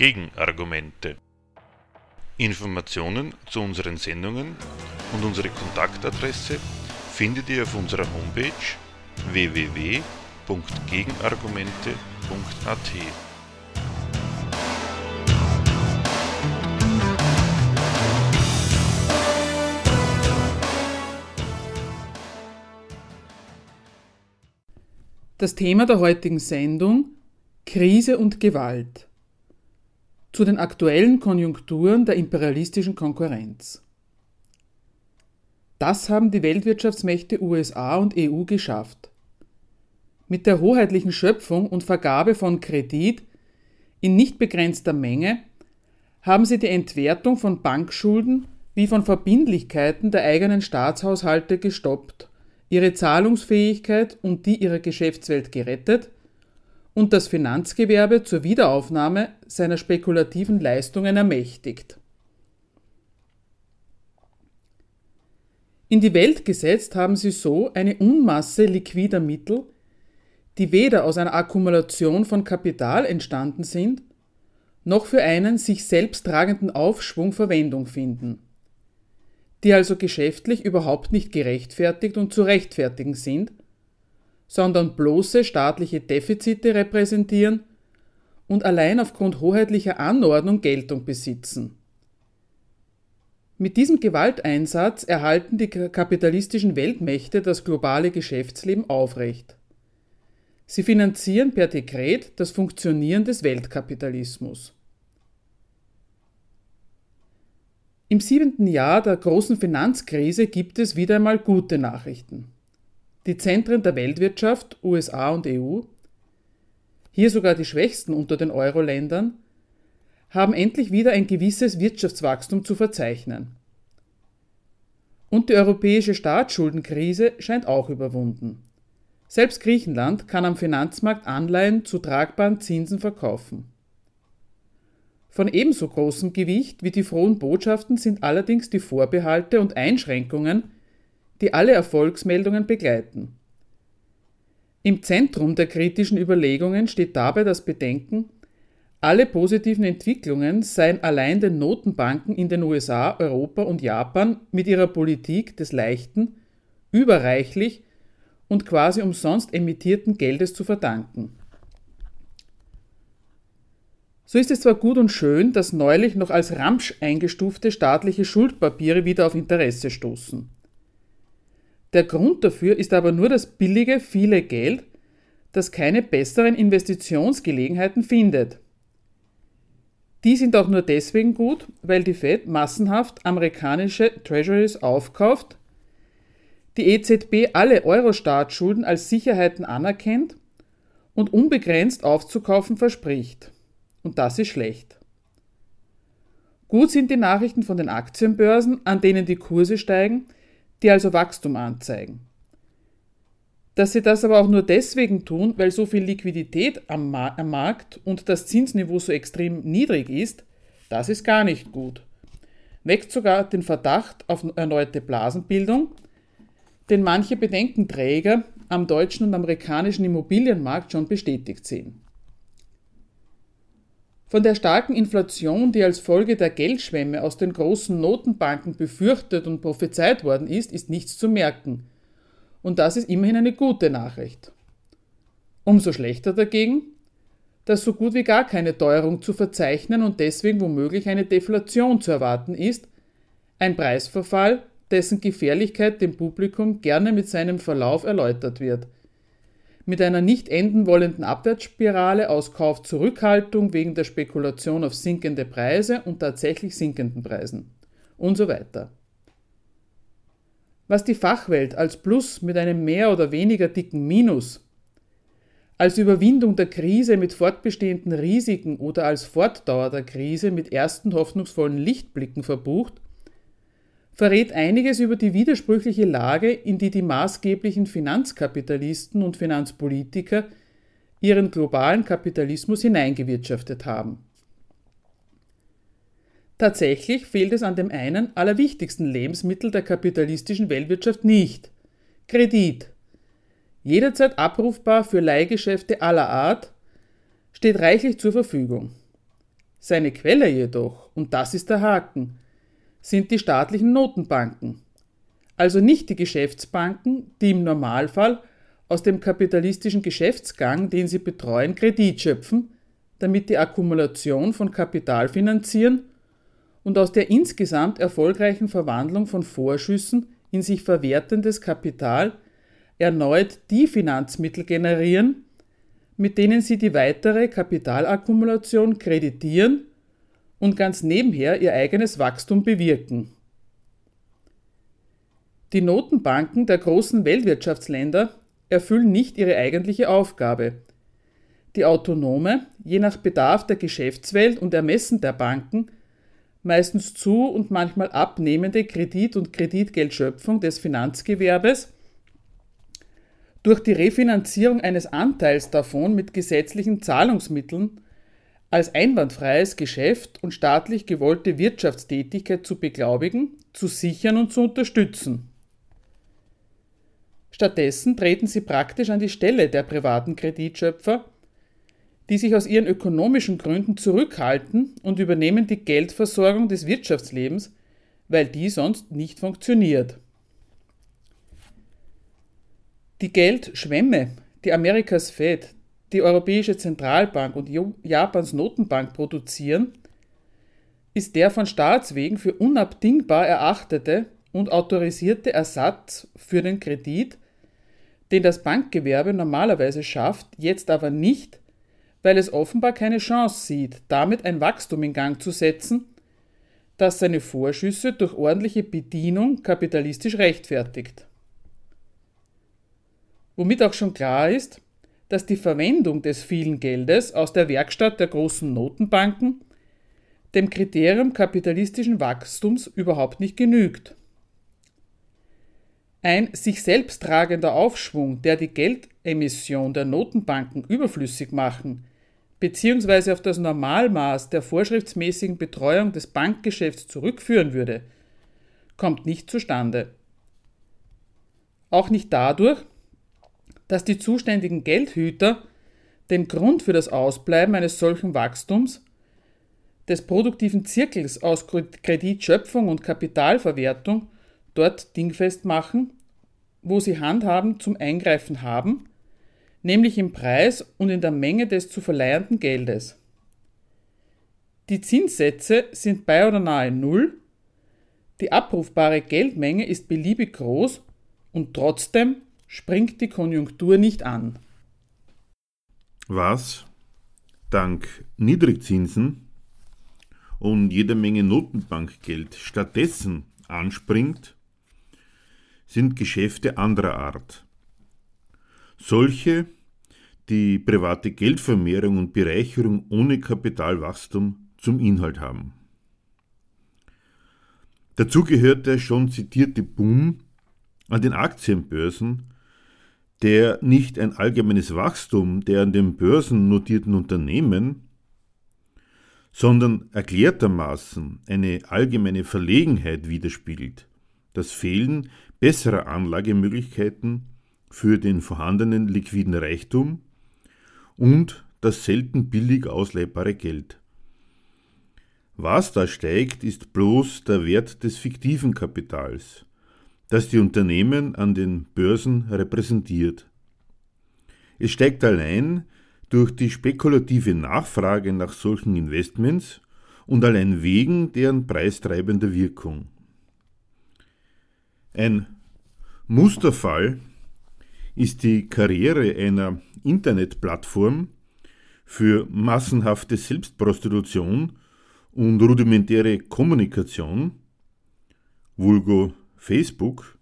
Gegenargumente. Informationen zu unseren Sendungen und unsere Kontaktadresse findet ihr auf unserer Homepage www.gegenargumente.at. Das Thema der heutigen Sendung Krise und Gewalt. Zu den aktuellen Konjunkturen der imperialistischen Konkurrenz. Das haben die Weltwirtschaftsmächte USA und EU geschafft. Mit der hoheitlichen Schöpfung und Vergabe von Kredit in nicht begrenzter Menge haben sie die Entwertung von Bankschulden wie von Verbindlichkeiten der eigenen Staatshaushalte gestoppt ihre Zahlungsfähigkeit und die ihrer Geschäftswelt gerettet und das Finanzgewerbe zur Wiederaufnahme seiner spekulativen Leistungen ermächtigt. In die Welt gesetzt haben sie so eine Unmasse liquider Mittel, die weder aus einer Akkumulation von Kapital entstanden sind, noch für einen sich selbst tragenden Aufschwung Verwendung finden die also geschäftlich überhaupt nicht gerechtfertigt und zu rechtfertigen sind, sondern bloße staatliche Defizite repräsentieren und allein aufgrund hoheitlicher Anordnung Geltung besitzen. Mit diesem Gewalteinsatz erhalten die kapitalistischen Weltmächte das globale Geschäftsleben aufrecht. Sie finanzieren per Dekret das Funktionieren des Weltkapitalismus. Im siebenten Jahr der großen Finanzkrise gibt es wieder einmal gute Nachrichten. Die Zentren der Weltwirtschaft, USA und EU, hier sogar die schwächsten unter den Euro-Ländern, haben endlich wieder ein gewisses Wirtschaftswachstum zu verzeichnen. Und die europäische Staatsschuldenkrise scheint auch überwunden. Selbst Griechenland kann am Finanzmarkt Anleihen zu tragbaren Zinsen verkaufen. Von ebenso großem Gewicht wie die frohen Botschaften sind allerdings die Vorbehalte und Einschränkungen, die alle Erfolgsmeldungen begleiten. Im Zentrum der kritischen Überlegungen steht dabei das Bedenken, alle positiven Entwicklungen seien allein den Notenbanken in den USA, Europa und Japan mit ihrer Politik des leichten, überreichlich und quasi umsonst emittierten Geldes zu verdanken. So ist es zwar gut und schön, dass neulich noch als Ramsch eingestufte staatliche Schuldpapiere wieder auf Interesse stoßen. Der Grund dafür ist aber nur das billige, viele Geld, das keine besseren Investitionsgelegenheiten findet. Die sind auch nur deswegen gut, weil die Fed massenhaft amerikanische Treasuries aufkauft, die EZB alle Euro-Staatsschulden als Sicherheiten anerkennt und unbegrenzt aufzukaufen verspricht. Und das ist schlecht. Gut sind die Nachrichten von den Aktienbörsen, an denen die Kurse steigen, die also Wachstum anzeigen. Dass sie das aber auch nur deswegen tun, weil so viel Liquidität am, Ma am Markt und das Zinsniveau so extrem niedrig ist, das ist gar nicht gut. Weckt sogar den Verdacht auf erneute Blasenbildung, den manche Bedenkenträger am deutschen und amerikanischen Immobilienmarkt schon bestätigt sehen. Von der starken Inflation, die als Folge der Geldschwemme aus den großen Notenbanken befürchtet und prophezeit worden ist, ist nichts zu merken. Und das ist immerhin eine gute Nachricht. Umso schlechter dagegen, dass so gut wie gar keine Teuerung zu verzeichnen und deswegen womöglich eine Deflation zu erwarten ist, ein Preisverfall, dessen Gefährlichkeit dem Publikum gerne mit seinem Verlauf erläutert wird – mit einer nicht enden wollenden Abwärtsspirale aus Kaufzurückhaltung wegen der Spekulation auf sinkende Preise und tatsächlich sinkenden Preisen und so weiter. Was die Fachwelt als Plus mit einem mehr oder weniger dicken Minus, als Überwindung der Krise mit fortbestehenden Risiken oder als Fortdauer der Krise mit ersten hoffnungsvollen Lichtblicken verbucht, verrät einiges über die widersprüchliche Lage, in die die maßgeblichen Finanzkapitalisten und Finanzpolitiker ihren globalen Kapitalismus hineingewirtschaftet haben. Tatsächlich fehlt es an dem einen allerwichtigsten Lebensmittel der kapitalistischen Weltwirtschaft nicht Kredit. Jederzeit abrufbar für Leihgeschäfte aller Art, steht reichlich zur Verfügung. Seine Quelle jedoch, und das ist der Haken, sind die staatlichen Notenbanken, also nicht die Geschäftsbanken, die im Normalfall aus dem kapitalistischen Geschäftsgang, den sie betreuen, Kredit schöpfen, damit die Akkumulation von Kapital finanzieren und aus der insgesamt erfolgreichen Verwandlung von Vorschüssen in sich verwertendes Kapital erneut die Finanzmittel generieren, mit denen sie die weitere Kapitalakkumulation kreditieren und ganz nebenher ihr eigenes Wachstum bewirken. Die Notenbanken der großen Weltwirtschaftsländer erfüllen nicht ihre eigentliche Aufgabe. Die autonome, je nach Bedarf der Geschäftswelt und Ermessen der Banken, meistens zu und manchmal abnehmende Kredit- und Kreditgeldschöpfung des Finanzgewerbes durch die Refinanzierung eines Anteils davon mit gesetzlichen Zahlungsmitteln als einwandfreies Geschäft und staatlich gewollte Wirtschaftstätigkeit zu beglaubigen, zu sichern und zu unterstützen. Stattdessen treten sie praktisch an die Stelle der privaten Kreditschöpfer, die sich aus ihren ökonomischen Gründen zurückhalten und übernehmen die Geldversorgung des Wirtschaftslebens, weil die sonst nicht funktioniert. Die Geldschwemme, die Amerikas Fed, die Europäische Zentralbank und Japans Notenbank produzieren, ist der von Staatswegen für unabdingbar erachtete und autorisierte Ersatz für den Kredit, den das Bankgewerbe normalerweise schafft, jetzt aber nicht, weil es offenbar keine Chance sieht, damit ein Wachstum in Gang zu setzen, das seine Vorschüsse durch ordentliche Bedienung kapitalistisch rechtfertigt. Womit auch schon klar ist, dass die Verwendung des vielen Geldes aus der Werkstatt der großen Notenbanken dem Kriterium kapitalistischen Wachstums überhaupt nicht genügt. Ein sich selbst tragender Aufschwung, der die Geldemission der Notenbanken überflüssig machen bzw. auf das Normalmaß der vorschriftsmäßigen Betreuung des Bankgeschäfts zurückführen würde, kommt nicht zustande. Auch nicht dadurch, dass die zuständigen Geldhüter den Grund für das Ausbleiben eines solchen Wachstums des produktiven Zirkels aus Kreditschöpfung und Kapitalverwertung dort dingfest machen, wo sie Handhaben zum Eingreifen haben, nämlich im Preis und in der Menge des zu verleihenden Geldes. Die Zinssätze sind bei oder nahe Null, die abrufbare Geldmenge ist beliebig groß und trotzdem springt die Konjunktur nicht an. Was dank Niedrigzinsen und jeder Menge Notenbankgeld stattdessen anspringt, sind Geschäfte anderer Art. Solche, die private Geldvermehrung und Bereicherung ohne Kapitalwachstum zum Inhalt haben. Dazu gehört der schon zitierte Boom an den Aktienbörsen der nicht ein allgemeines Wachstum der an den Börsen notierten Unternehmen, sondern erklärtermaßen eine allgemeine Verlegenheit widerspiegelt, das Fehlen besserer Anlagemöglichkeiten für den vorhandenen liquiden Reichtum und das selten billig ausleihbare Geld. Was da steigt, ist bloß der Wert des fiktiven Kapitals, das die Unternehmen an den Börsen repräsentiert. Es steigt allein durch die spekulative Nachfrage nach solchen Investments und allein wegen deren preistreibender Wirkung. Ein Musterfall ist die Karriere einer Internetplattform für massenhafte Selbstprostitution und rudimentäre Kommunikation, vulgo Facebook,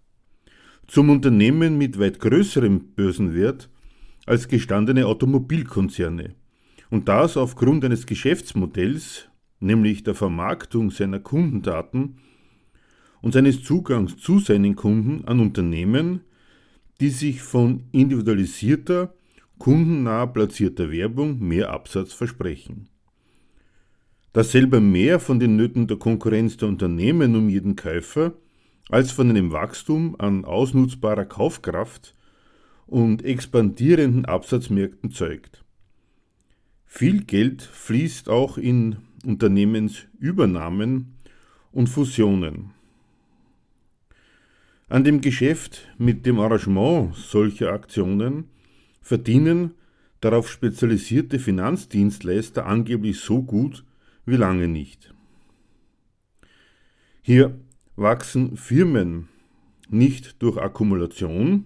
zum Unternehmen mit weit größerem Börsenwert als gestandene Automobilkonzerne. Und das aufgrund eines Geschäftsmodells, nämlich der Vermarktung seiner Kundendaten und seines Zugangs zu seinen Kunden an Unternehmen, die sich von individualisierter, kundennah platzierter Werbung mehr Absatz versprechen. Dass selber mehr von den Nöten der Konkurrenz der Unternehmen um jeden Käufer als von einem Wachstum an ausnutzbarer Kaufkraft und expandierenden Absatzmärkten zeugt. Viel Geld fließt auch in Unternehmensübernahmen und Fusionen. An dem Geschäft mit dem Arrangement solcher Aktionen verdienen darauf spezialisierte Finanzdienstleister angeblich so gut wie lange nicht. Hier wachsen Firmen nicht durch Akkumulation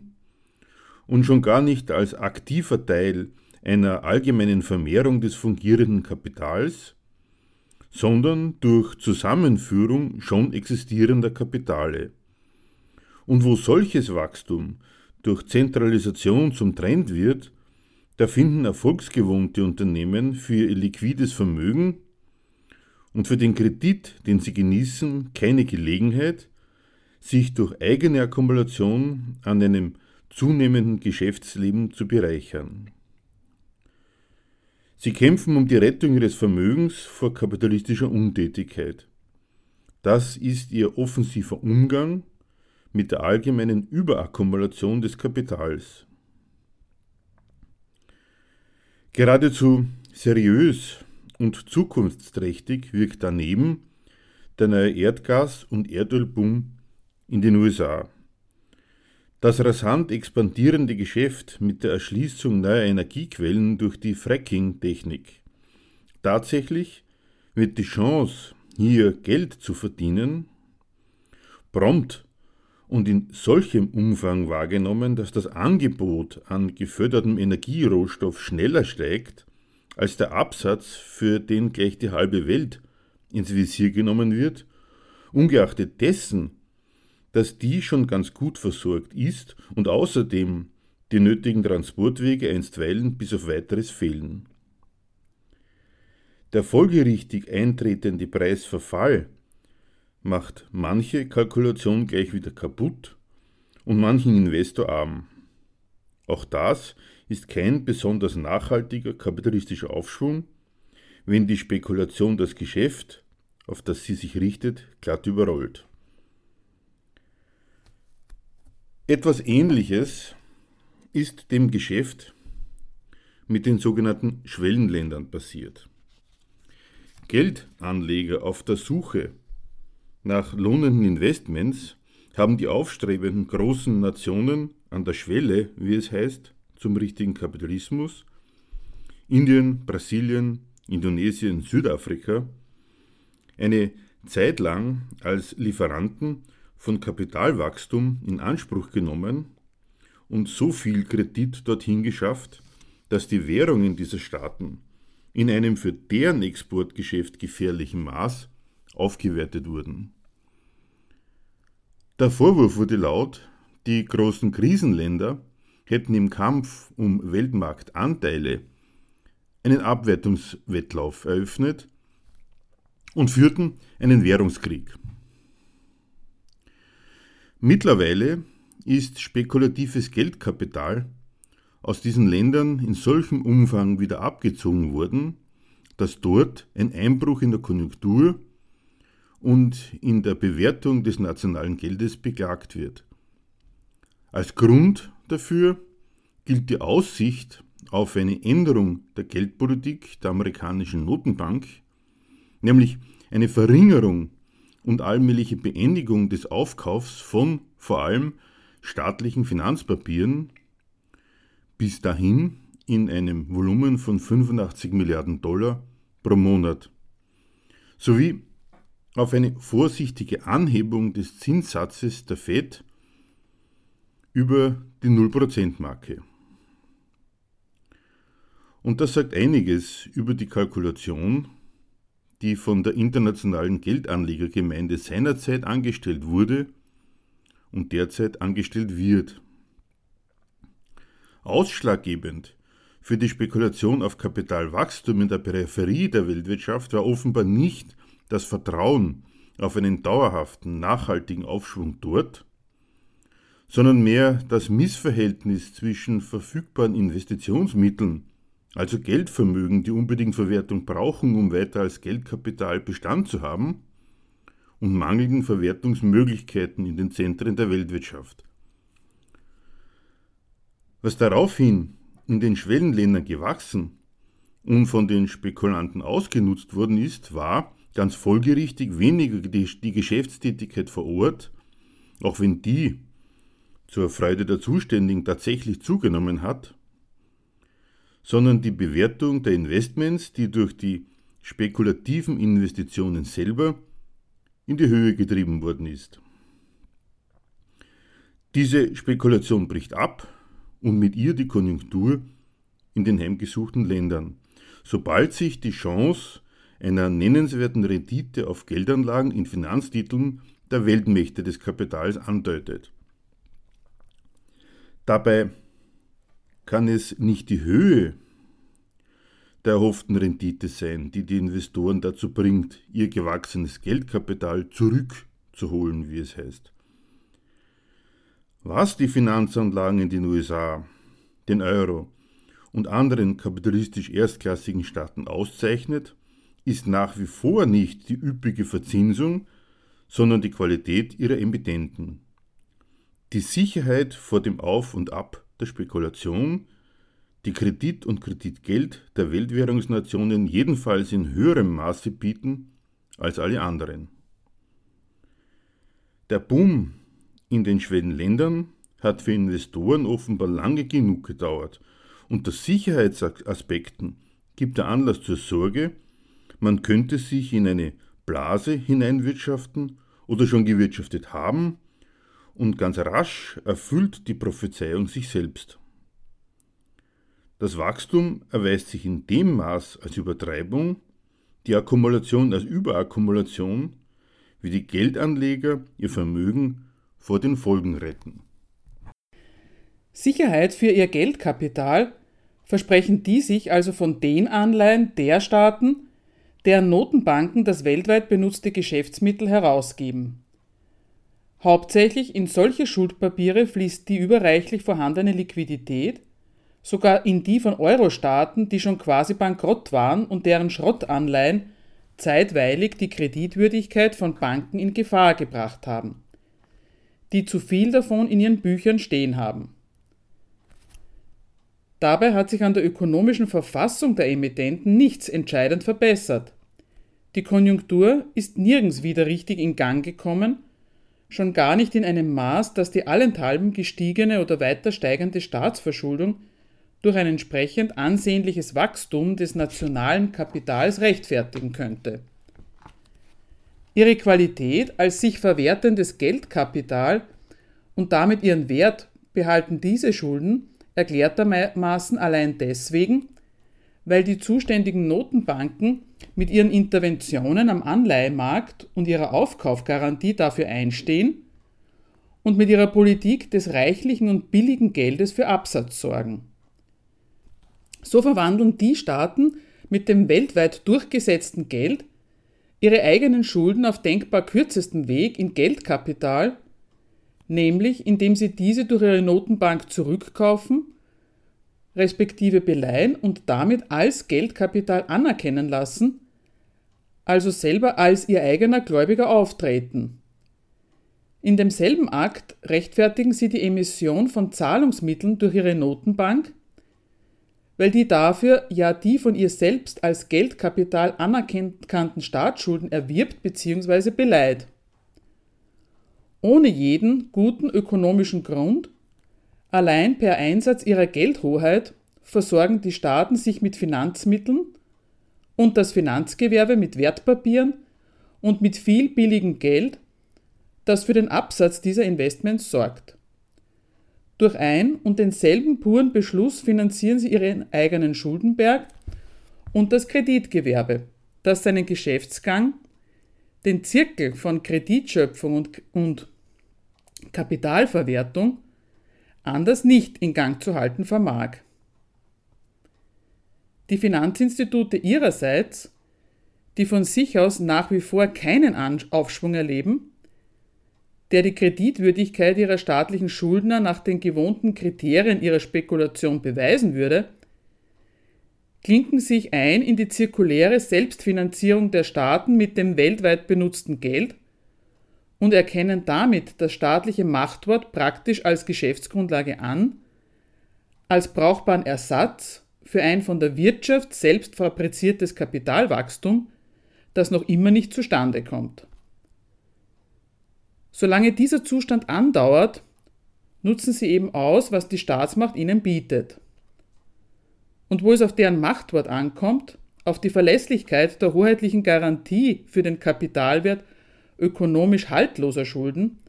und schon gar nicht als aktiver Teil einer allgemeinen Vermehrung des fungierenden Kapitals, sondern durch Zusammenführung schon existierender Kapitale. Und wo solches Wachstum durch Zentralisation zum Trend wird, da finden erfolgsgewohnte Unternehmen für ihr liquides Vermögen und für den Kredit, den sie genießen, keine Gelegenheit, sich durch eigene Akkumulation an einem zunehmenden Geschäftsleben zu bereichern. Sie kämpfen um die Rettung ihres Vermögens vor kapitalistischer Untätigkeit. Das ist ihr offensiver Umgang mit der allgemeinen Überakkumulation des Kapitals. Geradezu seriös und zukunftsträchtig wirkt daneben der neue Erdgas- und Erdölboom in den USA. Das rasant expandierende Geschäft mit der Erschließung neuer Energiequellen durch die Fracking-Technik. Tatsächlich wird die Chance, hier Geld zu verdienen, prompt und in solchem Umfang wahrgenommen, dass das Angebot an gefördertem Energierohstoff schneller steigt, als der Absatz, für den gleich die halbe Welt ins Visier genommen wird, ungeachtet dessen, dass die schon ganz gut versorgt ist und außerdem die nötigen Transportwege einstweilen bis auf weiteres fehlen. Der folgerichtig eintretende Preisverfall macht manche Kalkulation gleich wieder kaputt und manchen Investor arm. Auch das ist kein besonders nachhaltiger kapitalistischer Aufschwung, wenn die Spekulation das Geschäft, auf das sie sich richtet, glatt überrollt. Etwas Ähnliches ist dem Geschäft mit den sogenannten Schwellenländern passiert. Geldanleger auf der Suche nach lohnenden Investments haben die aufstrebenden großen Nationen an der Schwelle, wie es heißt, zum richtigen Kapitalismus, Indien, Brasilien, Indonesien, Südafrika, eine Zeit lang als Lieferanten von Kapitalwachstum in Anspruch genommen und so viel Kredit dorthin geschafft, dass die Währungen dieser Staaten in einem für deren Exportgeschäft gefährlichen Maß aufgewertet wurden. Der Vorwurf wurde laut, die großen Krisenländer hätten im Kampf um Weltmarktanteile einen Abwertungswettlauf eröffnet und führten einen Währungskrieg. Mittlerweile ist spekulatives Geldkapital aus diesen Ländern in solchem Umfang wieder abgezogen worden, dass dort ein Einbruch in der Konjunktur und in der Bewertung des nationalen Geldes beklagt wird. Als Grund dafür gilt die Aussicht auf eine Änderung der Geldpolitik der amerikanischen Notenbank, nämlich eine Verringerung und allmähliche Beendigung des Aufkaufs von vor allem staatlichen Finanzpapieren, bis dahin in einem Volumen von 85 Milliarden Dollar pro Monat, sowie auf eine vorsichtige Anhebung des Zinssatzes der Fed über die 0%-Marke. Und das sagt einiges über die Kalkulation, die von der internationalen Geldanlegergemeinde seinerzeit angestellt wurde und derzeit angestellt wird. Ausschlaggebend für die Spekulation auf Kapitalwachstum in der Peripherie der Weltwirtschaft war offenbar nicht das Vertrauen auf einen dauerhaften, nachhaltigen Aufschwung dort, sondern mehr das Missverhältnis zwischen verfügbaren Investitionsmitteln, also Geldvermögen, die unbedingt Verwertung brauchen, um weiter als Geldkapital Bestand zu haben, und mangelnden Verwertungsmöglichkeiten in den Zentren der Weltwirtschaft. Was daraufhin in den Schwellenländern gewachsen und von den Spekulanten ausgenutzt worden ist, war ganz folgerichtig weniger die, Geschäftstätigkeit vor Ort, auch wenn die zur Freude der Zuständigen tatsächlich zugenommen hat, sondern die Bewertung der Investments, die durch die spekulativen Investitionen selber in die Höhe getrieben worden ist. Diese Spekulation bricht ab und mit ihr die Konjunktur in den heimgesuchten Ländern, sobald sich die Chance einer nennenswerten Rendite auf Geldanlagen in Finanztiteln der Weltmächte des Kapitals andeutet. Dabei kann es nicht die Höhe der erhofften Rendite sein, die die Investoren dazu bringt, ihr gewachsenes Geldkapital zurückzuholen, wie es heißt. Was die Finanzanlagen in den USA, den Euro und anderen kapitalistisch erstklassigen Staaten auszeichnet, ist nach wie vor nicht die üppige Verzinsung, sondern die Qualität ihrer Emittenten. Die Sicherheit vor dem Auf und Ab der Spekulation, die Kredit und Kreditgeld der Weltwährungsnationen jedenfalls in höherem Maße bieten als alle anderen. Der Boom in den Schwellenländern hat für Investoren offenbar lange genug gedauert. Unter Sicherheitsaspekten gibt der Anlass zur Sorge, man könnte sich in eine Blase hineinwirtschaften oder schon gewirtschaftet haben und ganz rasch erfüllt die Prophezeiung sich selbst. Das Wachstum erweist sich in dem Maß als Übertreibung, die Akkumulation als Überakkumulation, wie die Geldanleger ihr Vermögen vor den Folgen retten. Sicherheit für ihr Geldkapital versprechen die sich also von den Anleihen der Staaten, deren Notenbanken das weltweit benutzte Geschäftsmittel herausgeben. Hauptsächlich in solche Schuldpapiere fließt die überreichlich vorhandene Liquidität, sogar in die von Euro-Staaten, die schon quasi bankrott waren und deren Schrottanleihen zeitweilig die Kreditwürdigkeit von Banken in Gefahr gebracht haben die zu viel davon in ihren Büchern stehen haben. Dabei hat sich an der ökonomischen Verfassung der Emittenten nichts entscheidend verbessert. Die Konjunktur ist nirgends wieder richtig in Gang gekommen, schon gar nicht in einem Maß, das die allenthalben gestiegene oder weiter steigende Staatsverschuldung durch ein entsprechend ansehnliches Wachstum des nationalen Kapitals rechtfertigen könnte. Ihre Qualität als sich verwertendes Geldkapital und damit ihren Wert behalten diese Schulden erklärtermaßen allein deswegen, weil die zuständigen Notenbanken mit ihren Interventionen am Anleihemarkt und ihrer Aufkaufgarantie dafür einstehen und mit ihrer Politik des reichlichen und billigen Geldes für Absatz sorgen. So verwandeln die Staaten mit dem weltweit durchgesetzten Geld ihre eigenen Schulden auf denkbar kürzestem Weg in Geldkapital, nämlich indem sie diese durch ihre Notenbank zurückkaufen, respektive beleihen und damit als Geldkapital anerkennen lassen, also selber als ihr eigener Gläubiger auftreten. In demselben Akt rechtfertigen sie die Emission von Zahlungsmitteln durch ihre Notenbank, weil die dafür ja die von ihr selbst als Geldkapital anerkannten Staatsschulden erwirbt bzw. beleiht. Ohne jeden guten ökonomischen Grund, allein per Einsatz ihrer Geldhoheit versorgen die Staaten sich mit Finanzmitteln und das Finanzgewerbe mit Wertpapieren und mit viel billigem Geld, das für den Absatz dieser Investments sorgt. Durch ein und denselben puren Beschluss finanzieren sie ihren eigenen Schuldenberg und das Kreditgewerbe, das seinen Geschäftsgang, den Zirkel von Kreditschöpfung und, und Kapitalverwertung anders nicht in Gang zu halten vermag. Die Finanzinstitute ihrerseits, die von sich aus nach wie vor keinen Aufschwung erleben, der die Kreditwürdigkeit ihrer staatlichen Schuldner nach den gewohnten Kriterien ihrer Spekulation beweisen würde, klinken sich ein in die zirkuläre Selbstfinanzierung der Staaten mit dem weltweit benutzten Geld und erkennen damit das staatliche Machtwort praktisch als Geschäftsgrundlage an, als brauchbaren Ersatz für ein von der Wirtschaft selbst fabriziertes Kapitalwachstum, das noch immer nicht zustande kommt. Solange dieser Zustand andauert, nutzen sie eben aus, was die Staatsmacht ihnen bietet. Und wo es auf deren Machtwort ankommt, auf die Verlässlichkeit der hoheitlichen Garantie für den Kapitalwert ökonomisch haltloser Schulden,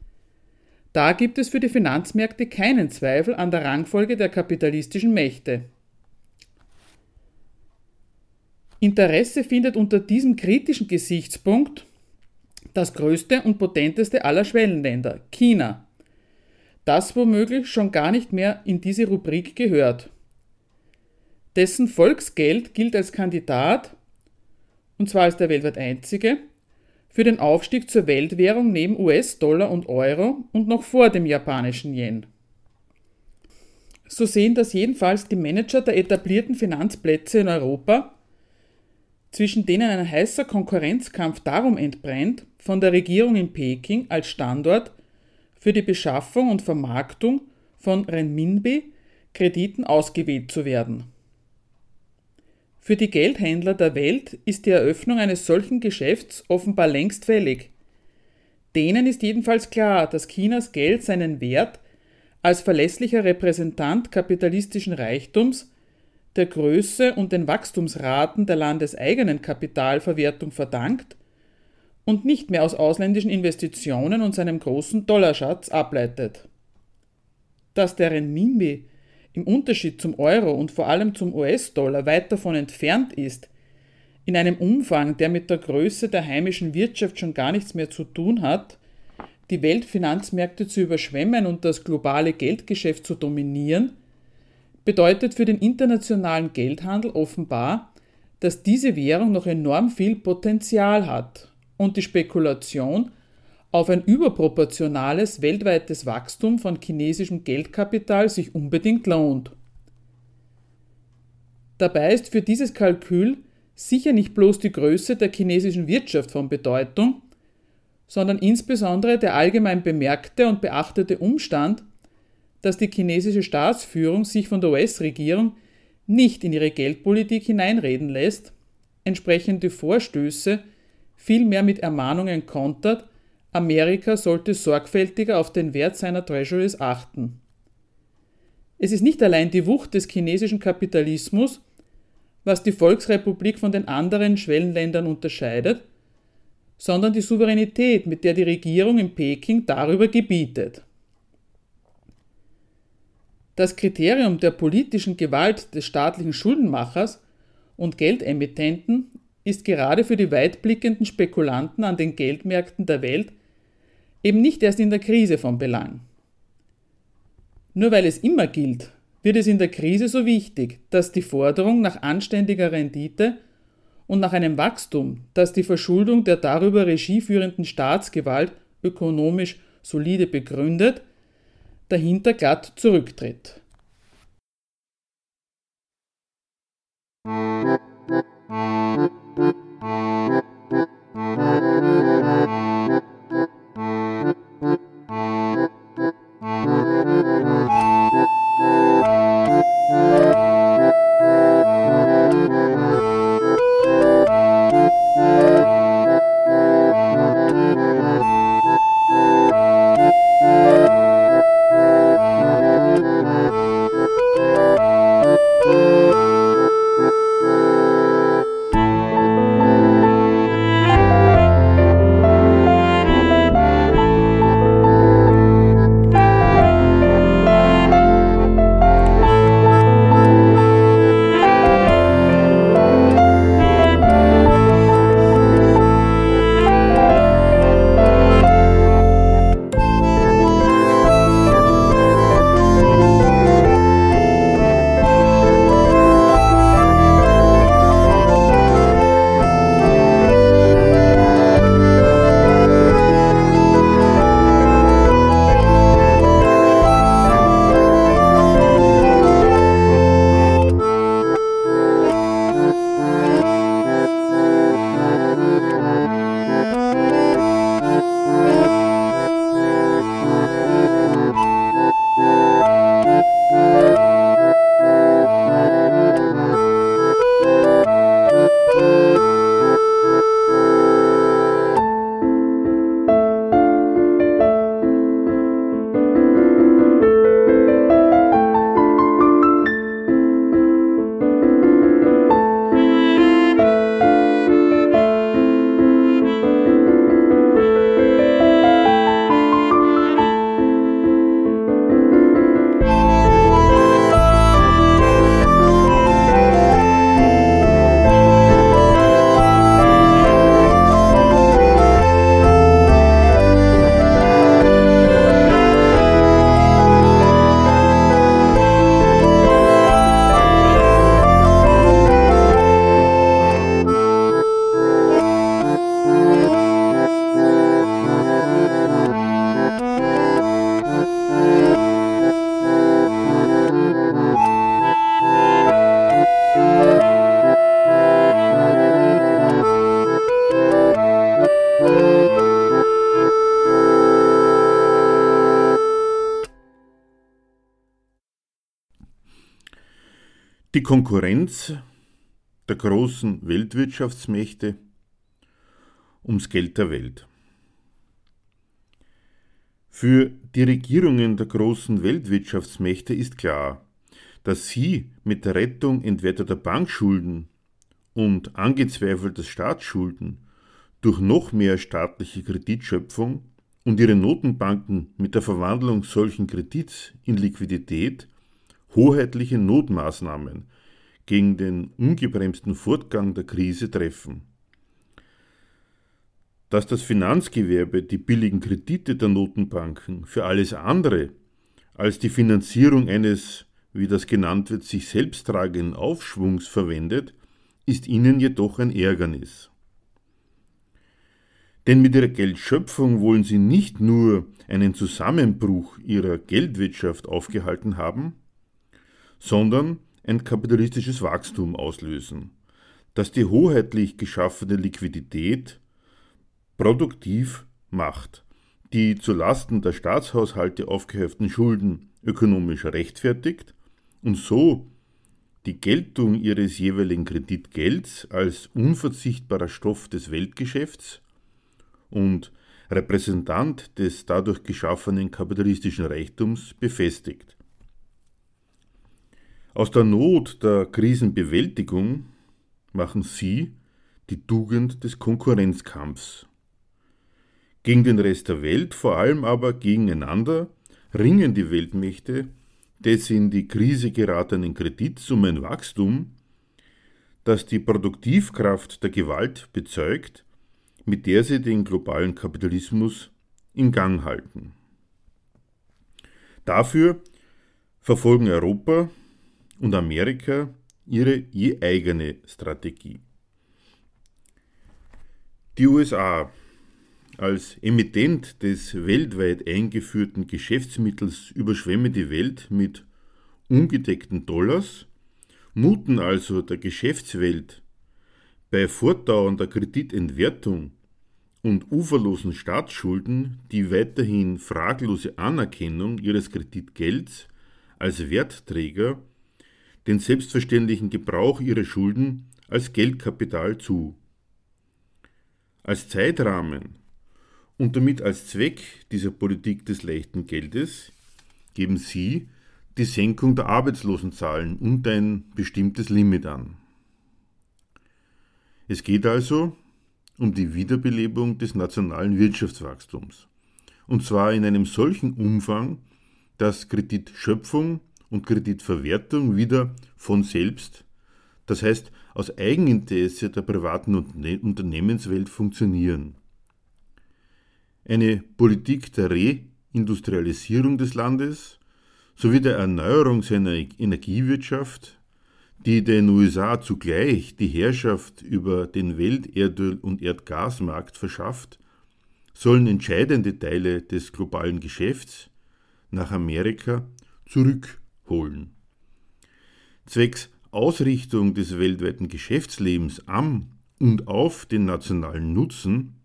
da gibt es für die Finanzmärkte keinen Zweifel an der Rangfolge der kapitalistischen Mächte. Interesse findet unter diesem kritischen Gesichtspunkt das größte und potenteste aller Schwellenländer, China, das womöglich schon gar nicht mehr in diese Rubrik gehört. Dessen Volksgeld gilt als Kandidat, und zwar als der weltweit einzige, für den Aufstieg zur Weltwährung neben US-Dollar und Euro und noch vor dem japanischen Yen. So sehen das jedenfalls die Manager der etablierten Finanzplätze in Europa, zwischen denen ein heißer Konkurrenzkampf darum entbrennt, von der Regierung in Peking als Standort für die Beschaffung und Vermarktung von Renminbi-Krediten ausgewählt zu werden. Für die Geldhändler der Welt ist die Eröffnung eines solchen Geschäfts offenbar längst fällig. Denen ist jedenfalls klar, dass Chinas Geld seinen Wert als verlässlicher Repräsentant kapitalistischen Reichtums, der Größe und den Wachstumsraten der landeseigenen Kapitalverwertung verdankt und nicht mehr aus ausländischen Investitionen und seinem großen Dollarschatz ableitet. Dass der Renminbi im Unterschied zum Euro und vor allem zum US-Dollar weit davon entfernt ist, in einem Umfang, der mit der Größe der heimischen Wirtschaft schon gar nichts mehr zu tun hat, die Weltfinanzmärkte zu überschwemmen und das globale Geldgeschäft zu dominieren, bedeutet für den internationalen Geldhandel offenbar, dass diese Währung noch enorm viel Potenzial hat und die Spekulation auf ein überproportionales weltweites Wachstum von chinesischem Geldkapital sich unbedingt lohnt. Dabei ist für dieses Kalkül sicher nicht bloß die Größe der chinesischen Wirtschaft von Bedeutung, sondern insbesondere der allgemein bemerkte und beachtete Umstand, dass die chinesische Staatsführung sich von der US-Regierung nicht in ihre Geldpolitik hineinreden lässt, entsprechende Vorstöße vielmehr mit Ermahnungen kontert, Amerika sollte sorgfältiger auf den Wert seiner Treasuries achten. Es ist nicht allein die Wucht des chinesischen Kapitalismus, was die Volksrepublik von den anderen Schwellenländern unterscheidet, sondern die Souveränität, mit der die Regierung in Peking darüber gebietet. Das Kriterium der politischen Gewalt des staatlichen Schuldenmachers und Geldemittenten ist gerade für die weitblickenden Spekulanten an den Geldmärkten der Welt eben nicht erst in der Krise von Belang. Nur weil es immer gilt, wird es in der Krise so wichtig, dass die Forderung nach anständiger Rendite und nach einem Wachstum, das die Verschuldung der darüber regieführenden Staatsgewalt ökonomisch solide begründet, dahinter glatt zurücktritt. Musik Konkurrenz der großen Weltwirtschaftsmächte ums Geld der Welt. Für die Regierungen der großen Weltwirtschaftsmächte ist klar, dass sie mit der Rettung entwerteter Bankschulden und angezweifelter Staatsschulden durch noch mehr staatliche Kreditschöpfung und ihre Notenbanken mit der Verwandlung solchen Kredits in Liquidität hoheitliche Notmaßnahmen gegen den ungebremsten Fortgang der Krise treffen. Dass das Finanzgewerbe die billigen Kredite der Notenbanken für alles andere als die Finanzierung eines, wie das genannt wird, sich selbst tragenden Aufschwungs verwendet, ist ihnen jedoch ein Ärgernis. Denn mit ihrer Geldschöpfung wollen sie nicht nur einen Zusammenbruch ihrer Geldwirtschaft aufgehalten haben, sondern ein kapitalistisches Wachstum auslösen, das die hoheitlich geschaffene Liquidität produktiv macht, die zu Lasten der Staatshaushalte aufgehäuften Schulden ökonomisch rechtfertigt und so die Geltung ihres jeweiligen Kreditgelds als unverzichtbarer Stoff des Weltgeschäfts und Repräsentant des dadurch geschaffenen kapitalistischen Reichtums befestigt. Aus der Not der Krisenbewältigung machen sie die Tugend des Konkurrenzkampfs. Gegen den Rest der Welt, vor allem aber gegeneinander, ringen die Weltmächte des in die Krise geratenen Kredits um ein Wachstum, das die Produktivkraft der Gewalt bezeugt, mit der sie den globalen Kapitalismus in Gang halten. Dafür verfolgen Europa und Amerika ihre je eigene Strategie. Die USA als Emittent des weltweit eingeführten Geschäftsmittels überschwemmen die Welt mit ungedeckten Dollars, muten also der Geschäftswelt bei fortdauernder Kreditentwertung und uferlosen Staatsschulden die weiterhin fraglose Anerkennung ihres Kreditgelds als Wertträger den selbstverständlichen Gebrauch ihrer Schulden als Geldkapital zu. Als Zeitrahmen und damit als Zweck dieser Politik des leichten Geldes geben sie die Senkung der Arbeitslosenzahlen und ein bestimmtes Limit an. Es geht also um die Wiederbelebung des nationalen Wirtschaftswachstums. Und zwar in einem solchen Umfang, dass Kreditschöpfung und Kreditverwertung wieder von selbst, das heißt aus Eigeninteresse der privaten Unternehmenswelt funktionieren. Eine Politik der Reindustrialisierung des Landes sowie der Erneuerung seiner Energiewirtschaft, die den USA zugleich die Herrschaft über den Welterdöl- und Erdgasmarkt verschafft, sollen entscheidende Teile des globalen Geschäfts nach Amerika zurück holen. Zwecks Ausrichtung des weltweiten Geschäftslebens am und auf den nationalen Nutzen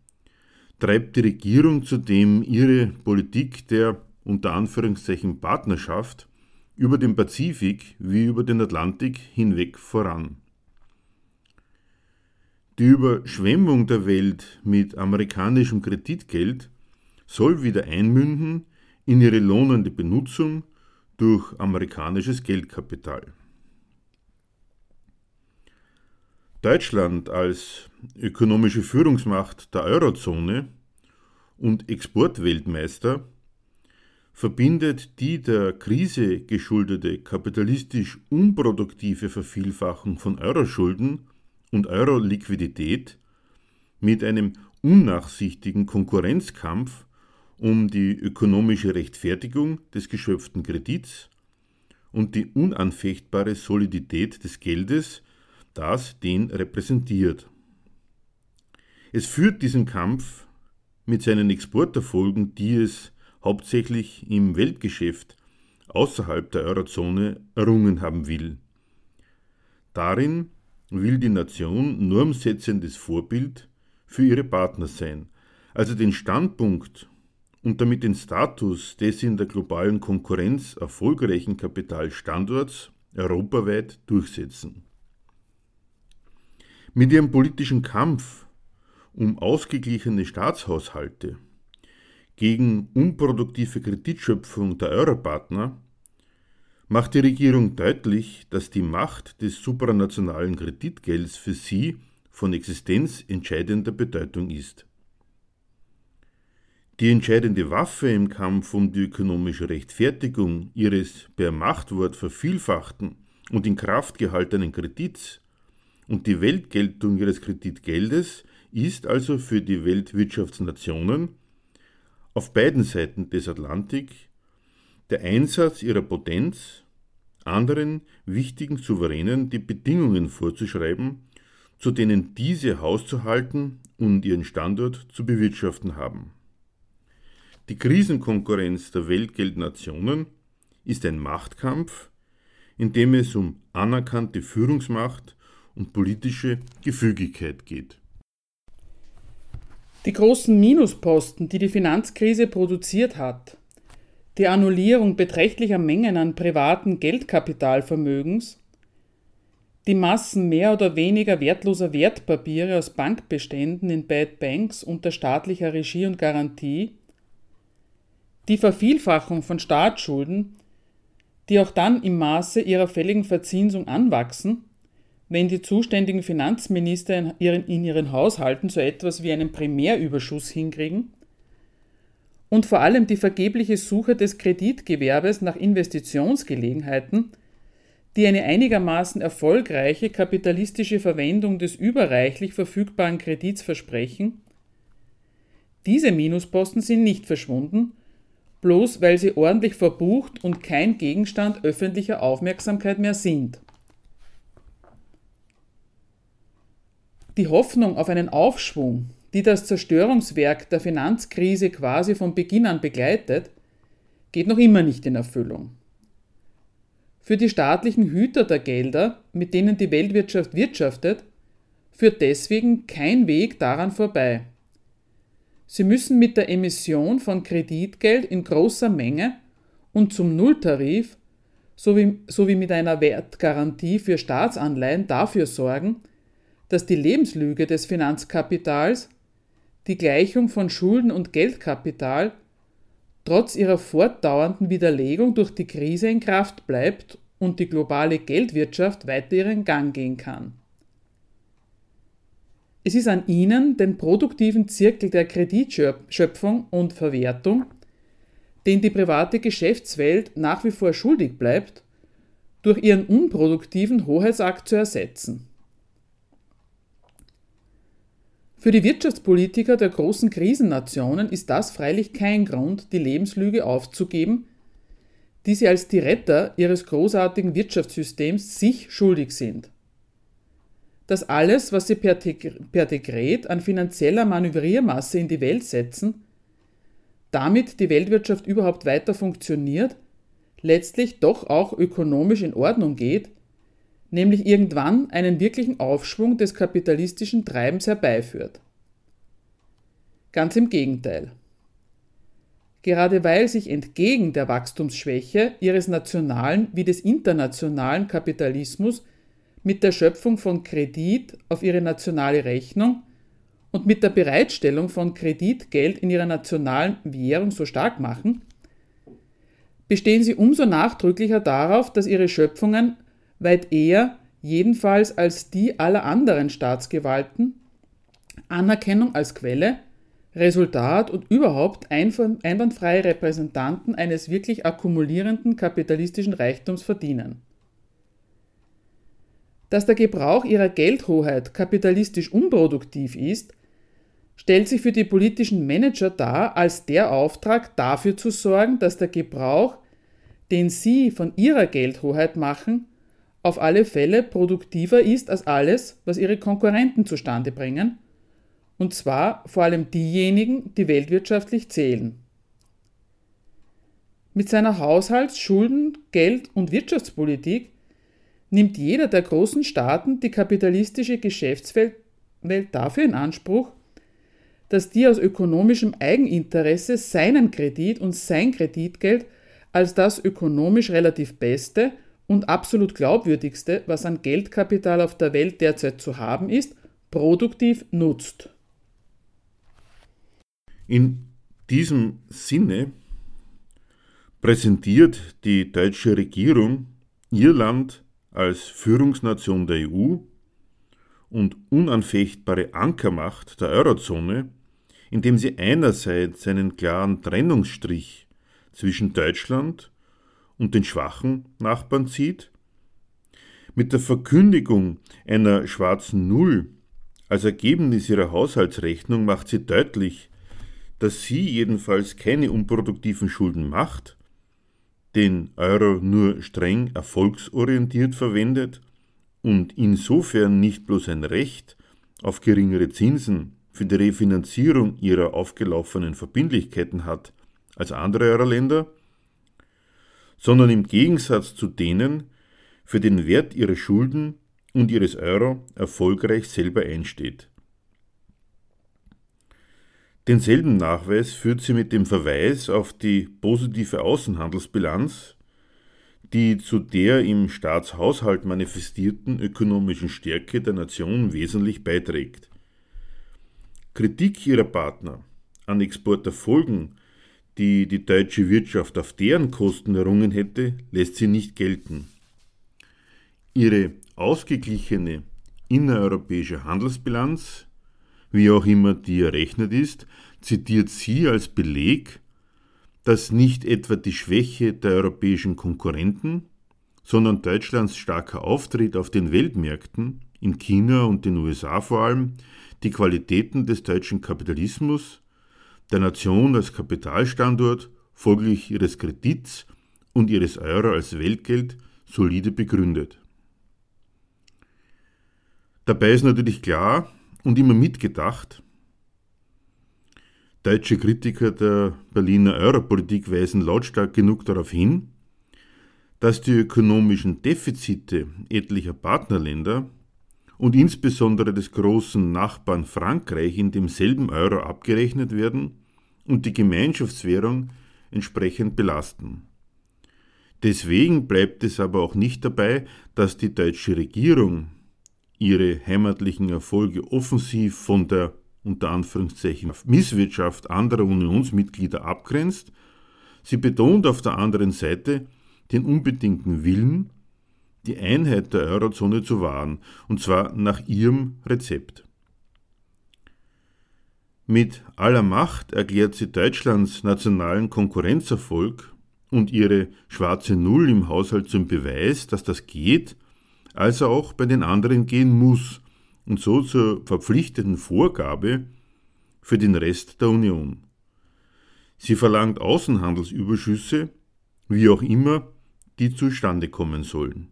treibt die Regierung zudem ihre Politik der unter Anführungszeichen Partnerschaft über den Pazifik wie über den Atlantik hinweg voran. Die Überschwemmung der Welt mit amerikanischem Kreditgeld soll wieder einmünden in ihre lohnende Benutzung durch amerikanisches Geldkapital. Deutschland als ökonomische Führungsmacht der Eurozone und Exportweltmeister verbindet die der Krise geschuldete kapitalistisch unproduktive Vervielfachung von Euroschulden und Euro-Liquidität mit einem unnachsichtigen Konkurrenzkampf um die ökonomische Rechtfertigung des geschöpften Kredits und die unanfechtbare Solidität des Geldes, das den repräsentiert. Es führt diesen Kampf mit seinen Exporterfolgen, die es hauptsächlich im Weltgeschäft außerhalb der Eurozone errungen haben will. Darin will die Nation normsetzendes Vorbild für ihre Partner sein, also den Standpunkt und damit den Status des in der globalen Konkurrenz erfolgreichen Kapitalstandorts europaweit durchsetzen. Mit ihrem politischen Kampf um ausgeglichene Staatshaushalte gegen unproduktive Kreditschöpfung der Europartner macht die Regierung deutlich, dass die Macht des supranationalen Kreditgelds für sie von existenzentscheidender Bedeutung ist. Die entscheidende Waffe im Kampf um die ökonomische Rechtfertigung ihres per Machtwort vervielfachten und in Kraft gehaltenen Kredits und die Weltgeltung ihres Kreditgeldes ist also für die Weltwirtschaftsnationen auf beiden Seiten des Atlantik der Einsatz ihrer Potenz, anderen wichtigen Souveränen die Bedingungen vorzuschreiben, zu denen diese Haus zu halten und ihren Standort zu bewirtschaften haben. Die Krisenkonkurrenz der Weltgeldnationen ist ein Machtkampf, in dem es um anerkannte Führungsmacht und politische Gefügigkeit geht. Die großen Minusposten, die die Finanzkrise produziert hat, die Annullierung beträchtlicher Mengen an privaten Geldkapitalvermögens, die Massen mehr oder weniger wertloser Wertpapiere aus Bankbeständen in Bad Banks unter staatlicher Regie und Garantie, die Vervielfachung von Staatsschulden, die auch dann im Maße ihrer fälligen Verzinsung anwachsen, wenn die zuständigen Finanzminister in ihren, Haushalten so etwas wie einen Primärüberschuss hinkriegen, und vor allem die vergebliche Suche des Kreditgewerbes nach Investitionsgelegenheiten, die eine einigermaßen erfolgreiche kapitalistische Verwendung des überreichlich verfügbaren Kredits versprechen, diese Minusposten sind nicht verschwunden, bloß weil sie ordentlich verbucht und kein Gegenstand öffentlicher Aufmerksamkeit mehr sind. Die Hoffnung auf einen Aufschwung, die das Zerstörungswerk der Finanzkrise quasi von Beginn an begleitet, geht noch immer nicht in Erfüllung. Für die staatlichen Hüter der Gelder, mit denen die Weltwirtschaft wirtschaftet, führt deswegen kein Weg daran vorbei. Sie müssen mit der Emission von Kreditgeld in großer Menge und zum Nulltarif sowie, sowie mit einer Wertgarantie für Staatsanleihen dafür sorgen, dass die Lebenslüge des Finanzkapitals, die Gleichung von Schulden und Geldkapital, trotz ihrer fortdauernden Widerlegung durch die Krise in Kraft bleibt und die globale Geldwirtschaft weiter ihren Gang gehen kann. Es ist an Ihnen, den produktiven Zirkel der Kreditschöpfung und Verwertung, den die private Geschäftswelt nach wie vor schuldig bleibt, durch ihren unproduktiven Hoheitsakt zu ersetzen. Für die Wirtschaftspolitiker der großen Krisennationen ist das freilich kein Grund, die Lebenslüge aufzugeben, die sie als die Retter ihres großartigen Wirtschaftssystems sich schuldig sind. Dass alles, was sie per, per Dekret an finanzieller Manövriermasse in die Welt setzen, damit die Weltwirtschaft überhaupt weiter funktioniert, letztlich doch auch ökonomisch in Ordnung geht, nämlich irgendwann einen wirklichen Aufschwung des kapitalistischen Treibens herbeiführt. Ganz im Gegenteil. Gerade weil sich entgegen der Wachstumsschwäche ihres nationalen wie des internationalen Kapitalismus mit der Schöpfung von Kredit auf ihre nationale Rechnung und mit der Bereitstellung von Kreditgeld in ihrer nationalen Währung so stark machen, bestehen sie umso nachdrücklicher darauf, dass ihre Schöpfungen weit eher, jedenfalls als die aller anderen Staatsgewalten, Anerkennung als Quelle, Resultat und überhaupt einwandfreie Repräsentanten eines wirklich akkumulierenden kapitalistischen Reichtums verdienen. Dass der Gebrauch ihrer Geldhoheit kapitalistisch unproduktiv ist, stellt sich für die politischen Manager dar als der Auftrag, dafür zu sorgen, dass der Gebrauch, den sie von ihrer Geldhoheit machen, auf alle Fälle produktiver ist als alles, was ihre Konkurrenten zustande bringen, und zwar vor allem diejenigen, die weltwirtschaftlich zählen. Mit seiner Haushalts-, Schulden-, Geld- und Wirtschaftspolitik nimmt jeder der großen Staaten die kapitalistische Geschäftswelt dafür in Anspruch, dass die aus ökonomischem Eigeninteresse seinen Kredit und sein Kreditgeld als das ökonomisch relativ beste und absolut glaubwürdigste, was an Geldkapital auf der Welt derzeit zu haben ist, produktiv nutzt. In diesem Sinne präsentiert die deutsche Regierung ihr Land als Führungsnation der EU und unanfechtbare Ankermacht der Eurozone, indem sie einerseits einen klaren Trennungsstrich zwischen Deutschland und den schwachen Nachbarn zieht, mit der Verkündigung einer schwarzen Null als Ergebnis ihrer Haushaltsrechnung macht sie deutlich, dass sie jedenfalls keine unproduktiven Schulden macht, den Euro nur streng erfolgsorientiert verwendet und insofern nicht bloß ein Recht auf geringere Zinsen für die Refinanzierung ihrer aufgelaufenen Verbindlichkeiten hat als andere Euro-Länder, sondern im Gegensatz zu denen für den Wert ihrer Schulden und ihres Euro erfolgreich selber einsteht. Denselben Nachweis führt sie mit dem Verweis auf die positive Außenhandelsbilanz die zu der im Staatshaushalt manifestierten ökonomischen Stärke der Nation wesentlich beiträgt. Kritik ihrer Partner an Exporterfolgen, die die deutsche Wirtschaft auf deren Kosten errungen hätte, lässt sie nicht gelten. Ihre ausgeglichene innereuropäische Handelsbilanz, wie auch immer die errechnet ist, zitiert sie als Beleg dass nicht etwa die Schwäche der europäischen Konkurrenten, sondern Deutschlands starker Auftritt auf den Weltmärkten, in China und den USA vor allem, die Qualitäten des deutschen Kapitalismus, der Nation als Kapitalstandort, folglich ihres Kredits und ihres Euro als Weltgeld solide begründet. Dabei ist natürlich klar und immer mitgedacht, Deutsche Kritiker der Berliner Europolitik weisen lautstark genug darauf hin, dass die ökonomischen Defizite etlicher Partnerländer und insbesondere des großen Nachbarn Frankreich in demselben Euro abgerechnet werden und die Gemeinschaftswährung entsprechend belasten. Deswegen bleibt es aber auch nicht dabei, dass die deutsche Regierung ihre heimatlichen Erfolge offensiv von der unter Anführungszeichen Misswirtschaft anderer Unionsmitglieder abgrenzt, sie betont auf der anderen Seite den unbedingten Willen, die Einheit der Eurozone zu wahren, und zwar nach ihrem Rezept. Mit aller Macht erklärt sie Deutschlands nationalen Konkurrenzerfolg und ihre schwarze Null im Haushalt zum Beweis, dass das geht, als auch bei den anderen gehen muss, und so zur verpflichtenden Vorgabe für den Rest der Union. Sie verlangt Außenhandelsüberschüsse, wie auch immer, die zustande kommen sollen.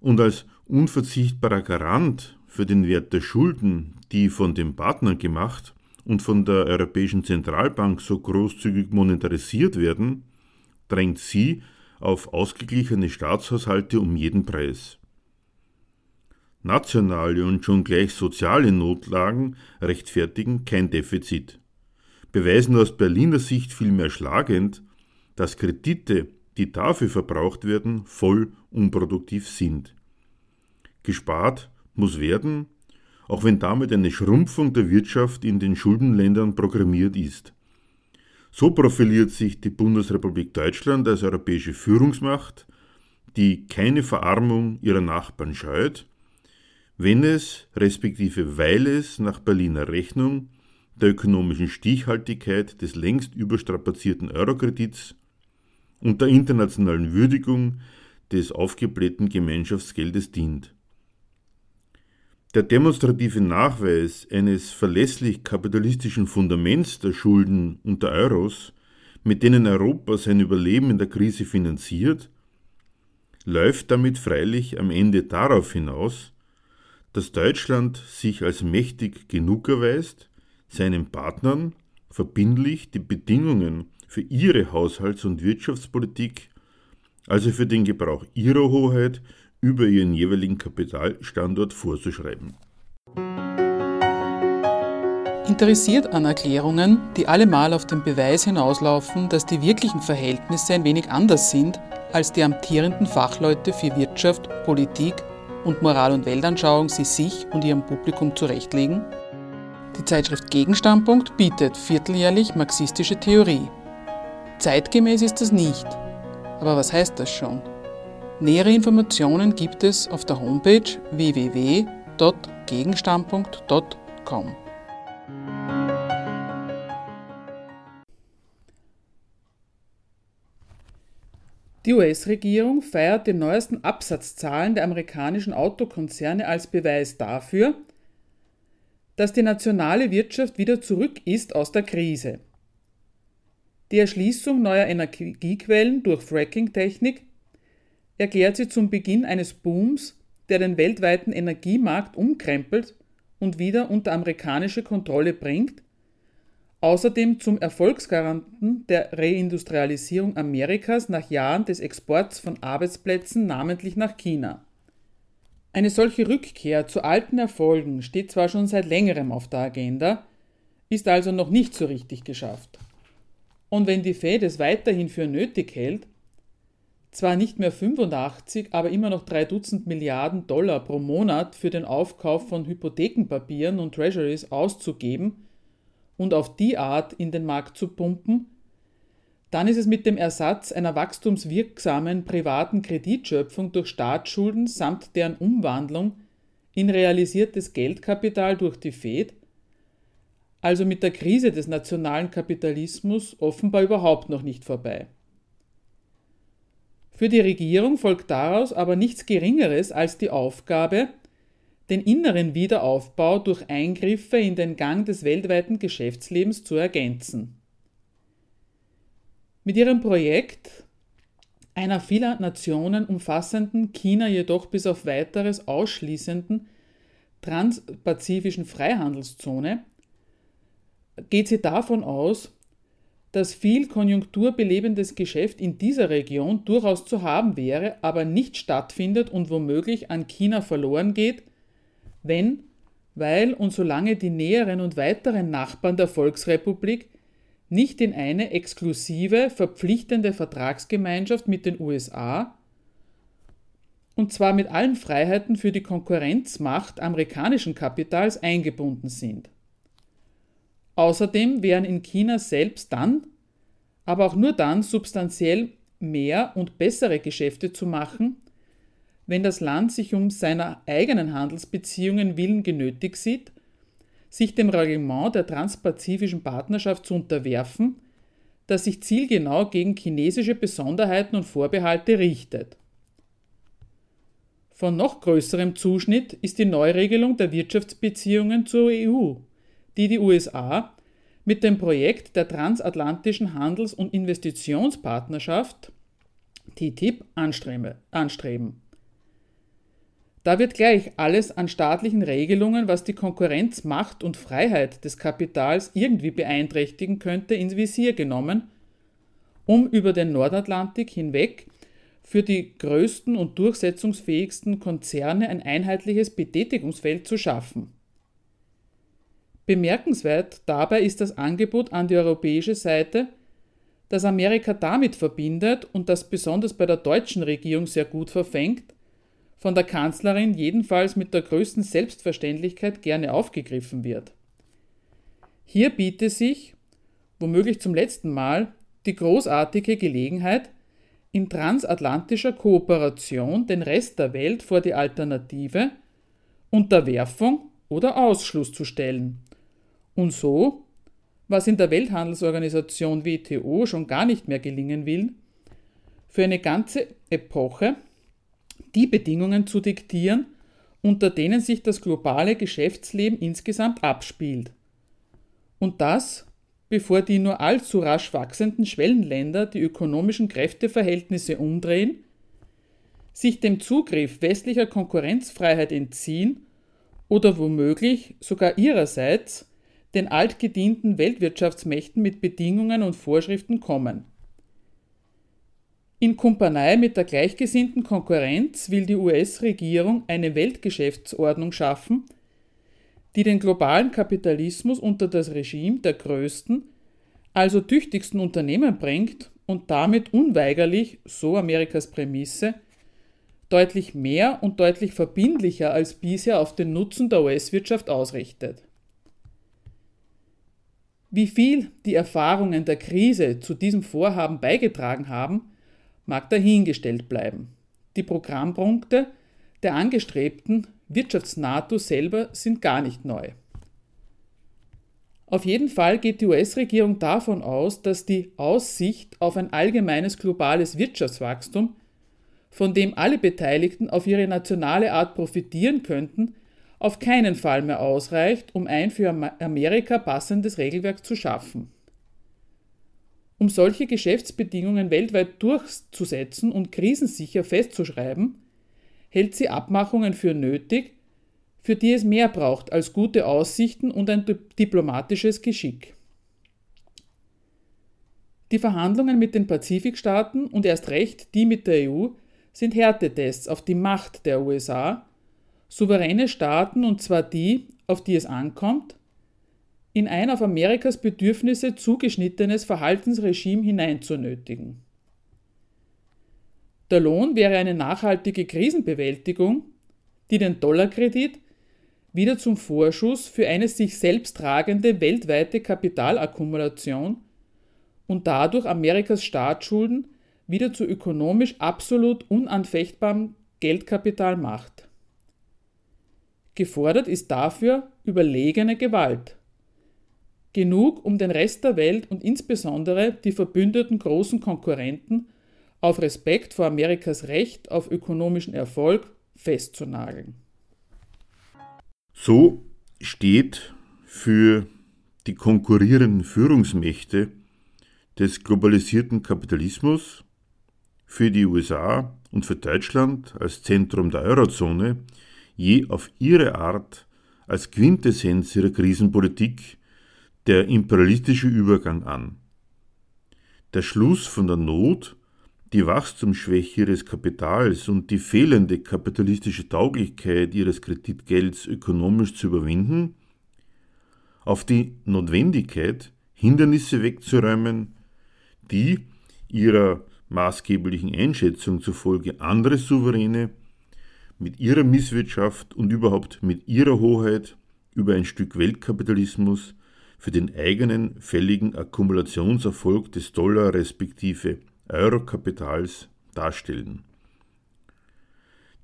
Und als unverzichtbarer Garant für den Wert der Schulden, die von den Partnern gemacht und von der Europäischen Zentralbank so großzügig monetarisiert werden, drängt sie auf ausgeglichene Staatshaushalte um jeden Preis. Nationale und schon gleich soziale Notlagen rechtfertigen kein Defizit, beweisen aus Berliner Sicht vielmehr schlagend, dass Kredite, die dafür verbraucht werden, voll unproduktiv sind. Gespart muss werden, auch wenn damit eine Schrumpfung der Wirtschaft in den Schuldenländern programmiert ist. So profiliert sich die Bundesrepublik Deutschland als europäische Führungsmacht, die keine Verarmung ihrer Nachbarn scheut wenn es, respektive weil es nach Berliner Rechnung der ökonomischen Stichhaltigkeit des längst überstrapazierten Eurokredits und der internationalen Würdigung des aufgeblähten Gemeinschaftsgeldes dient. Der demonstrative Nachweis eines verlässlich kapitalistischen Fundaments der Schulden und der Euros, mit denen Europa sein Überleben in der Krise finanziert, läuft damit freilich am Ende darauf hinaus, dass Deutschland sich als mächtig genug erweist, seinen Partnern verbindlich die Bedingungen für ihre Haushalts- und Wirtschaftspolitik, also für den Gebrauch ihrer Hoheit über ihren jeweiligen Kapitalstandort vorzuschreiben. Interessiert an Erklärungen, die allemal auf den Beweis hinauslaufen, dass die wirklichen Verhältnisse ein wenig anders sind, als die amtierenden Fachleute für Wirtschaft, Politik und Moral- und Weltanschauung sie sich und ihrem Publikum zurechtlegen? Die Zeitschrift Gegenstandpunkt bietet vierteljährlich marxistische Theorie. Zeitgemäß ist das nicht. Aber was heißt das schon? Nähere Informationen gibt es auf der Homepage www.gegenstandpunkt.com. Die US-Regierung feiert die neuesten Absatzzahlen der amerikanischen Autokonzerne als Beweis dafür, dass die nationale Wirtschaft wieder zurück ist aus der Krise. Die Erschließung neuer Energiequellen durch Fracking-Technik erklärt sie zum Beginn eines Booms, der den weltweiten Energiemarkt umkrempelt und wieder unter amerikanische Kontrolle bringt, außerdem zum Erfolgsgaranten der Reindustrialisierung Amerikas nach Jahren des Exports von Arbeitsplätzen, namentlich nach China. Eine solche Rückkehr zu alten Erfolgen steht zwar schon seit längerem auf der Agenda, ist also noch nicht so richtig geschafft. Und wenn die Fed es weiterhin für nötig hält, zwar nicht mehr 85, aber immer noch drei Dutzend Milliarden Dollar pro Monat für den Aufkauf von Hypothekenpapieren und Treasuries auszugeben und auf die Art in den Markt zu pumpen, dann ist es mit dem Ersatz einer wachstumswirksamen privaten Kreditschöpfung durch Staatsschulden samt deren Umwandlung in realisiertes Geldkapital durch die Fed also mit der Krise des nationalen Kapitalismus offenbar überhaupt noch nicht vorbei. Für die Regierung folgt daraus aber nichts Geringeres als die Aufgabe, den inneren Wiederaufbau durch Eingriffe in den Gang des weltweiten Geschäftslebens zu ergänzen. Mit ihrem Projekt einer vieler Nationen umfassenden, China jedoch bis auf weiteres ausschließenden transpazifischen Freihandelszone geht sie davon aus, dass viel konjunkturbelebendes Geschäft in dieser Region durchaus zu haben wäre, aber nicht stattfindet und womöglich an China verloren geht, wenn, weil und solange die näheren und weiteren Nachbarn der Volksrepublik nicht in eine exklusive, verpflichtende Vertragsgemeinschaft mit den USA und zwar mit allen Freiheiten für die Konkurrenzmacht amerikanischen Kapitals eingebunden sind. Außerdem wären in China selbst dann, aber auch nur dann substanziell mehr und bessere Geschäfte zu machen, wenn das Land sich um seiner eigenen Handelsbeziehungen willen genötigt sieht, sich dem Reglement der transpazifischen Partnerschaft zu unterwerfen, das sich zielgenau gegen chinesische Besonderheiten und Vorbehalte richtet. Von noch größerem Zuschnitt ist die Neuregelung der Wirtschaftsbeziehungen zur EU die die USA mit dem Projekt der transatlantischen Handels- und Investitionspartnerschaft TTIP anstreben. Da wird gleich alles an staatlichen Regelungen, was die Konkurrenz, Macht und Freiheit des Kapitals irgendwie beeinträchtigen könnte, ins Visier genommen, um über den Nordatlantik hinweg für die größten und durchsetzungsfähigsten Konzerne ein einheitliches Betätigungsfeld zu schaffen. Bemerkenswert dabei ist das Angebot an die europäische Seite, das Amerika damit verbindet und das besonders bei der deutschen Regierung sehr gut verfängt, von der Kanzlerin jedenfalls mit der größten Selbstverständlichkeit gerne aufgegriffen wird. Hier biete sich, womöglich zum letzten Mal, die großartige Gelegenheit, in transatlantischer Kooperation den Rest der Welt vor die Alternative Unterwerfung oder Ausschluss zu stellen und so, was in der Welthandelsorganisation WTO schon gar nicht mehr gelingen will, für eine ganze Epoche die Bedingungen zu diktieren, unter denen sich das globale Geschäftsleben insgesamt abspielt. Und das, bevor die nur allzu rasch wachsenden Schwellenländer die ökonomischen Kräfteverhältnisse umdrehen, sich dem Zugriff westlicher Konkurrenzfreiheit entziehen oder womöglich sogar ihrerseits den altgedienten Weltwirtschaftsmächten mit Bedingungen und Vorschriften kommen. In Kumpanei mit der gleichgesinnten Konkurrenz will die US-Regierung eine Weltgeschäftsordnung schaffen, die den globalen Kapitalismus unter das Regime der größten, also tüchtigsten Unternehmen bringt und damit unweigerlich, so Amerikas Prämisse, deutlich mehr und deutlich verbindlicher als bisher auf den Nutzen der US-Wirtschaft ausrichtet. Wie viel die Erfahrungen der Krise zu diesem Vorhaben beigetragen haben, mag dahingestellt bleiben. Die Programmpunkte der angestrebten Wirtschafts-NATO selber sind gar nicht neu. Auf jeden Fall geht die US-Regierung davon aus, dass die Aussicht auf ein allgemeines globales Wirtschaftswachstum, von dem alle Beteiligten auf ihre nationale Art profitieren könnten, auf keinen Fall mehr ausreicht, um ein für Amerika passendes Regelwerk zu schaffen. Um solche Geschäftsbedingungen weltweit durchzusetzen und krisensicher festzuschreiben, hält sie Abmachungen für nötig, für die es mehr braucht als gute Aussichten und ein diplomatisches Geschick. Die Verhandlungen mit den Pazifikstaaten und erst recht die mit der EU sind Härtetests auf die Macht der USA, souveräne Staaten und zwar die, auf die es ankommt, in ein auf Amerikas Bedürfnisse zugeschnittenes Verhaltensregime hineinzunötigen. Der Lohn wäre eine nachhaltige Krisenbewältigung, die den Dollarkredit wieder zum Vorschuss für eine sich selbst tragende weltweite Kapitalakkumulation und dadurch Amerikas Staatsschulden wieder zu ökonomisch absolut unanfechtbarem Geldkapital macht. Gefordert ist dafür überlegene Gewalt. Genug, um den Rest der Welt und insbesondere die verbündeten großen Konkurrenten auf Respekt vor Amerikas Recht auf ökonomischen Erfolg festzunageln. So steht für die konkurrierenden Führungsmächte des globalisierten Kapitalismus, für die USA und für Deutschland als Zentrum der Eurozone je auf ihre Art als Quintessenz ihrer Krisenpolitik der imperialistische Übergang an. Der Schluss von der Not die Wachstumsschwäche ihres Kapitals und die fehlende kapitalistische Tauglichkeit ihres Kreditgelds ökonomisch zu überwinden, auf die Notwendigkeit, Hindernisse wegzuräumen, die ihrer maßgeblichen Einschätzung zufolge andere Souveräne mit ihrer Misswirtschaft und überhaupt mit ihrer Hoheit über ein Stück Weltkapitalismus für den eigenen fälligen Akkumulationserfolg des Dollar respektive Eurokapitals darstellen.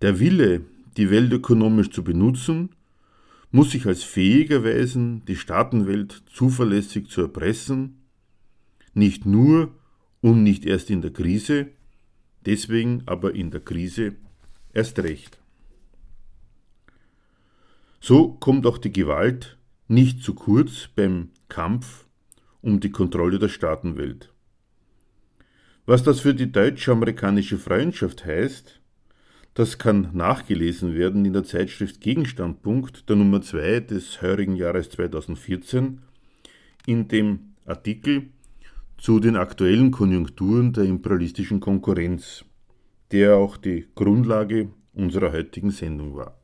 Der Wille, die Welt ökonomisch zu benutzen, muss sich als fähig erweisen, die Staatenwelt zuverlässig zu erpressen, nicht nur und nicht erst in der Krise, deswegen aber in der Krise erst recht. So kommt auch die Gewalt nicht zu kurz beim Kampf um die Kontrolle der Staatenwelt. Was das für die deutsch-amerikanische Freundschaft heißt, das kann nachgelesen werden in der Zeitschrift Gegenstandpunkt der Nummer 2 des heurigen Jahres 2014 in dem Artikel zu den aktuellen Konjunkturen der imperialistischen Konkurrenz, der auch die Grundlage unserer heutigen Sendung war.